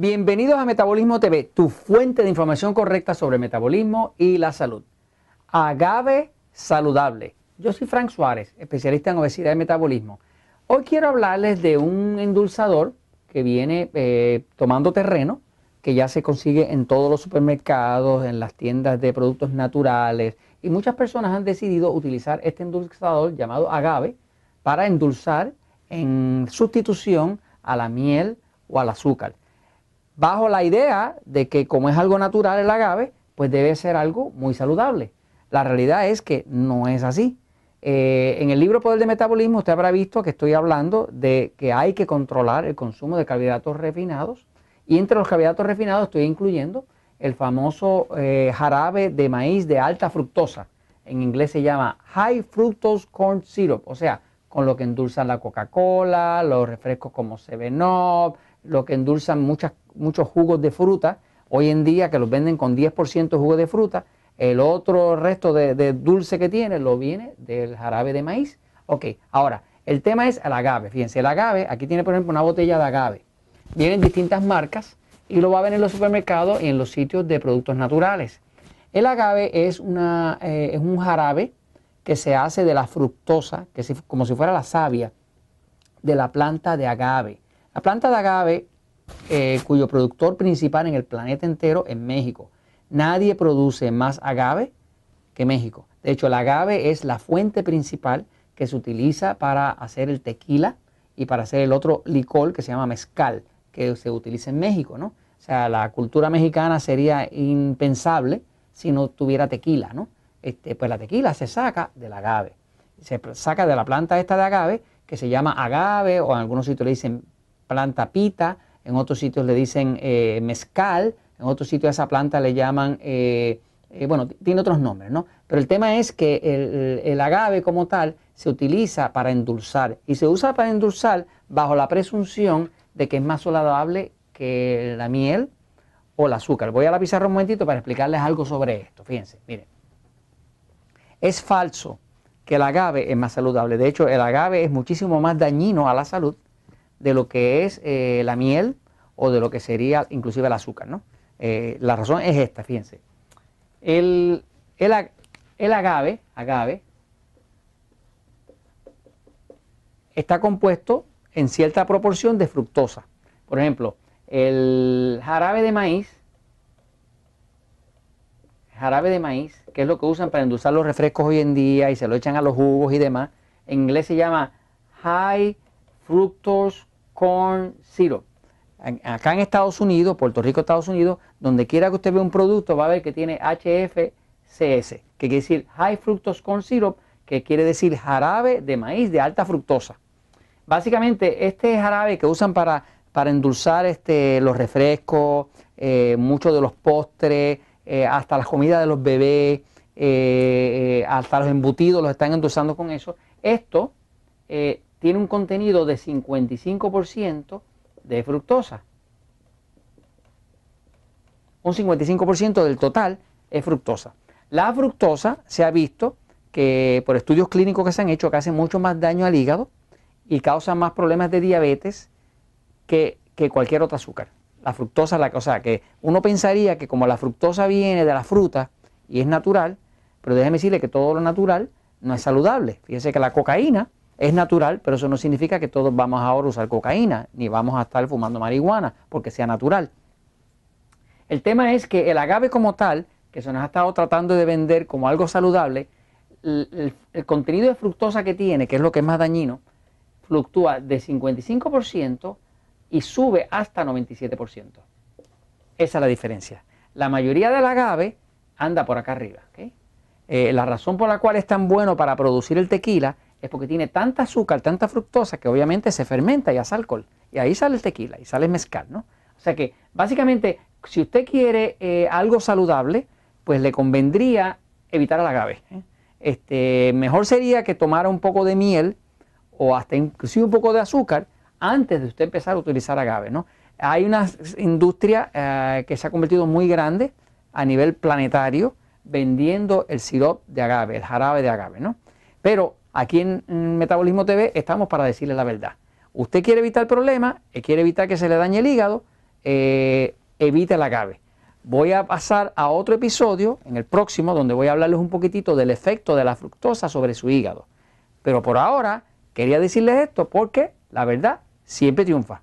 Bienvenidos a Metabolismo TV, tu fuente de información correcta sobre metabolismo y la salud. Agave saludable. Yo soy Frank Suárez, especialista en obesidad y metabolismo. Hoy quiero hablarles de un endulzador que viene eh, tomando terreno, que ya se consigue en todos los supermercados, en las tiendas de productos naturales, y muchas personas han decidido utilizar este endulzador llamado agave para endulzar en sustitución a la miel o al azúcar bajo la idea de que como es algo natural el agave, pues debe ser algo muy saludable. La realidad es que no es así. Eh, en el libro Poder de Metabolismo usted habrá visto que estoy hablando de que hay que controlar el consumo de carbohidratos refinados y entre los carbohidratos refinados estoy incluyendo el famoso eh, jarabe de maíz de alta fructosa. En inglés se llama High Fructose Corn Syrup, o sea, con lo que endulzan la Coca-Cola, los refrescos como Seven Up, lo que endulzan muchas, muchos jugos de fruta, hoy en día que los venden con 10% jugo de fruta, el otro resto de, dulce que tiene lo viene del jarabe de maíz. Ok, ahora, el tema es el agave. Fíjense, el agave, aquí tiene por ejemplo una botella de agave. Vienen distintas marcas y lo va a ver en los supermercados y en los sitios de productos naturales. El agave es, una, eh, es un jarabe que se hace de la fructosa, que como si fuera la savia de la planta de agave. La planta de agave, eh, cuyo productor principal en el planeta entero es México. Nadie produce más agave que México. De hecho, el agave es la fuente principal que se utiliza para hacer el tequila y para hacer el otro licor que se llama mezcal, que se utiliza en México, ¿no? O sea, la cultura mexicana sería impensable si no tuviera tequila, ¿no? Este, pues la tequila se saca del agave. Se saca de la planta esta de agave, que se llama agave, o en algunos sitios le dicen planta pita, en otros sitios le dicen eh, mezcal, en otros sitios a esa planta le llaman, eh, eh, bueno, tiene otros nombres, ¿no? Pero el tema es que el, agave como tal se utiliza para endulzar y se usa para endulzar bajo la presunción de que es más saludable que la miel o el azúcar. Voy a la pizarra un momentito para explicarles algo sobre esto. Fíjense, miren. Es falso que el agave es más saludable. De hecho, el agave es muchísimo más dañino a la salud de lo que es eh, la miel o de lo que sería inclusive el azúcar. ¿no? Eh, la razón es esta, fíjense. El, el, agave, agave está compuesto en cierta proporción de fructosa. Por ejemplo, el jarabe de maíz, jarabe de maíz, que es lo que usan para endulzar los refrescos hoy en día y se lo echan a los jugos y demás, en inglés se llama high fructose corn syrup. Acá en Estados Unidos, Puerto Rico, Estados Unidos, donde quiera que usted vea un producto, va a ver que tiene HFCS, que quiere decir High Fructose Corn Syrup, que quiere decir jarabe de maíz de alta fructosa. Básicamente, este jarabe que usan para, para endulzar este, los refrescos, eh, muchos de los postres, eh, hasta las comidas de los bebés, eh, hasta los embutidos los están endulzando con eso. Esto tiene un contenido de 55% de fructosa. Un 55% del total es fructosa. La fructosa se ha visto que por estudios clínicos que se han hecho que hace mucho más daño al hígado y causa más problemas de diabetes que, cualquier otro azúcar. La fructosa, la, o sea, que uno pensaría que como la fructosa viene de la fruta y es natural, pero déjeme decirle que todo lo natural no es saludable. Fíjese que la cocaína es natural, pero eso no significa que todos vamos ahora a usar cocaína, ni vamos a estar fumando marihuana, porque sea natural. El tema es que el agave como tal, que se nos ha estado tratando de vender como algo saludable, el, contenido de fructosa que tiene, que es lo que es más dañino, fluctúa de 55% y sube hasta 97%. Esa es la diferencia. La mayoría del agave anda por acá arriba. Eh, la razón por la cual es tan bueno para producir el tequila es porque tiene tanta azúcar, tanta fructosa, que obviamente se fermenta y hace alcohol. Y ahí sale el tequila y sale el mezcal, ¿no? O sea que básicamente, si usted quiere eh, algo saludable, pues le convendría evitar el agave. ¿eh? Este, mejor sería que tomara un poco de miel o hasta inclusive un poco de azúcar antes de usted empezar a utilizar agave, ¿no? Hay una industria eh, que se ha convertido muy grande a nivel planetario vendiendo el sirope de agave, el jarabe de agave, ¿no? Pero Aquí en, Metabolismo TV estamos para decirle la verdad. Usted quiere evitar problemas, eh, quiere evitar que se le dañe el hígado, eh, evite el agave. Voy a pasar a otro episodio en el próximo donde voy a hablarles un poquitito del efecto de la fructosa sobre su hígado. Pero por ahora quería decirles esto porque la verdad siempre triunfa.